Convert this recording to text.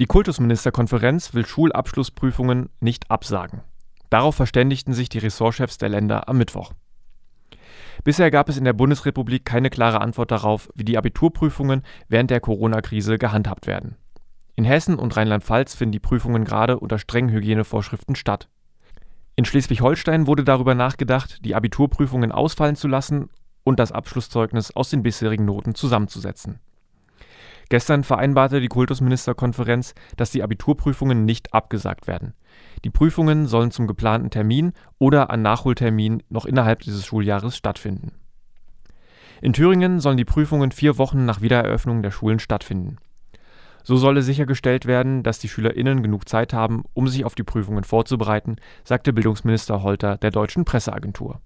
Die Kultusministerkonferenz will Schulabschlussprüfungen nicht absagen. Darauf verständigten sich die Ressortchefs der Länder am Mittwoch. Bisher gab es in der Bundesrepublik keine klare Antwort darauf, wie die Abiturprüfungen während der Corona-Krise gehandhabt werden. In Hessen und Rheinland-Pfalz finden die Prüfungen gerade unter strengen Hygienevorschriften statt. In Schleswig-Holstein wurde darüber nachgedacht, die Abiturprüfungen ausfallen zu lassen und das Abschlusszeugnis aus den bisherigen Noten zusammenzusetzen. Gestern vereinbarte die Kultusministerkonferenz, dass die Abiturprüfungen nicht abgesagt werden. Die Prüfungen sollen zum geplanten Termin oder an Nachholtermin noch innerhalb dieses Schuljahres stattfinden. In Thüringen sollen die Prüfungen vier Wochen nach Wiedereröffnung der Schulen stattfinden. So solle sichergestellt werden, dass die SchülerInnen genug Zeit haben, um sich auf die Prüfungen vorzubereiten, sagte Bildungsminister Holter der deutschen Presseagentur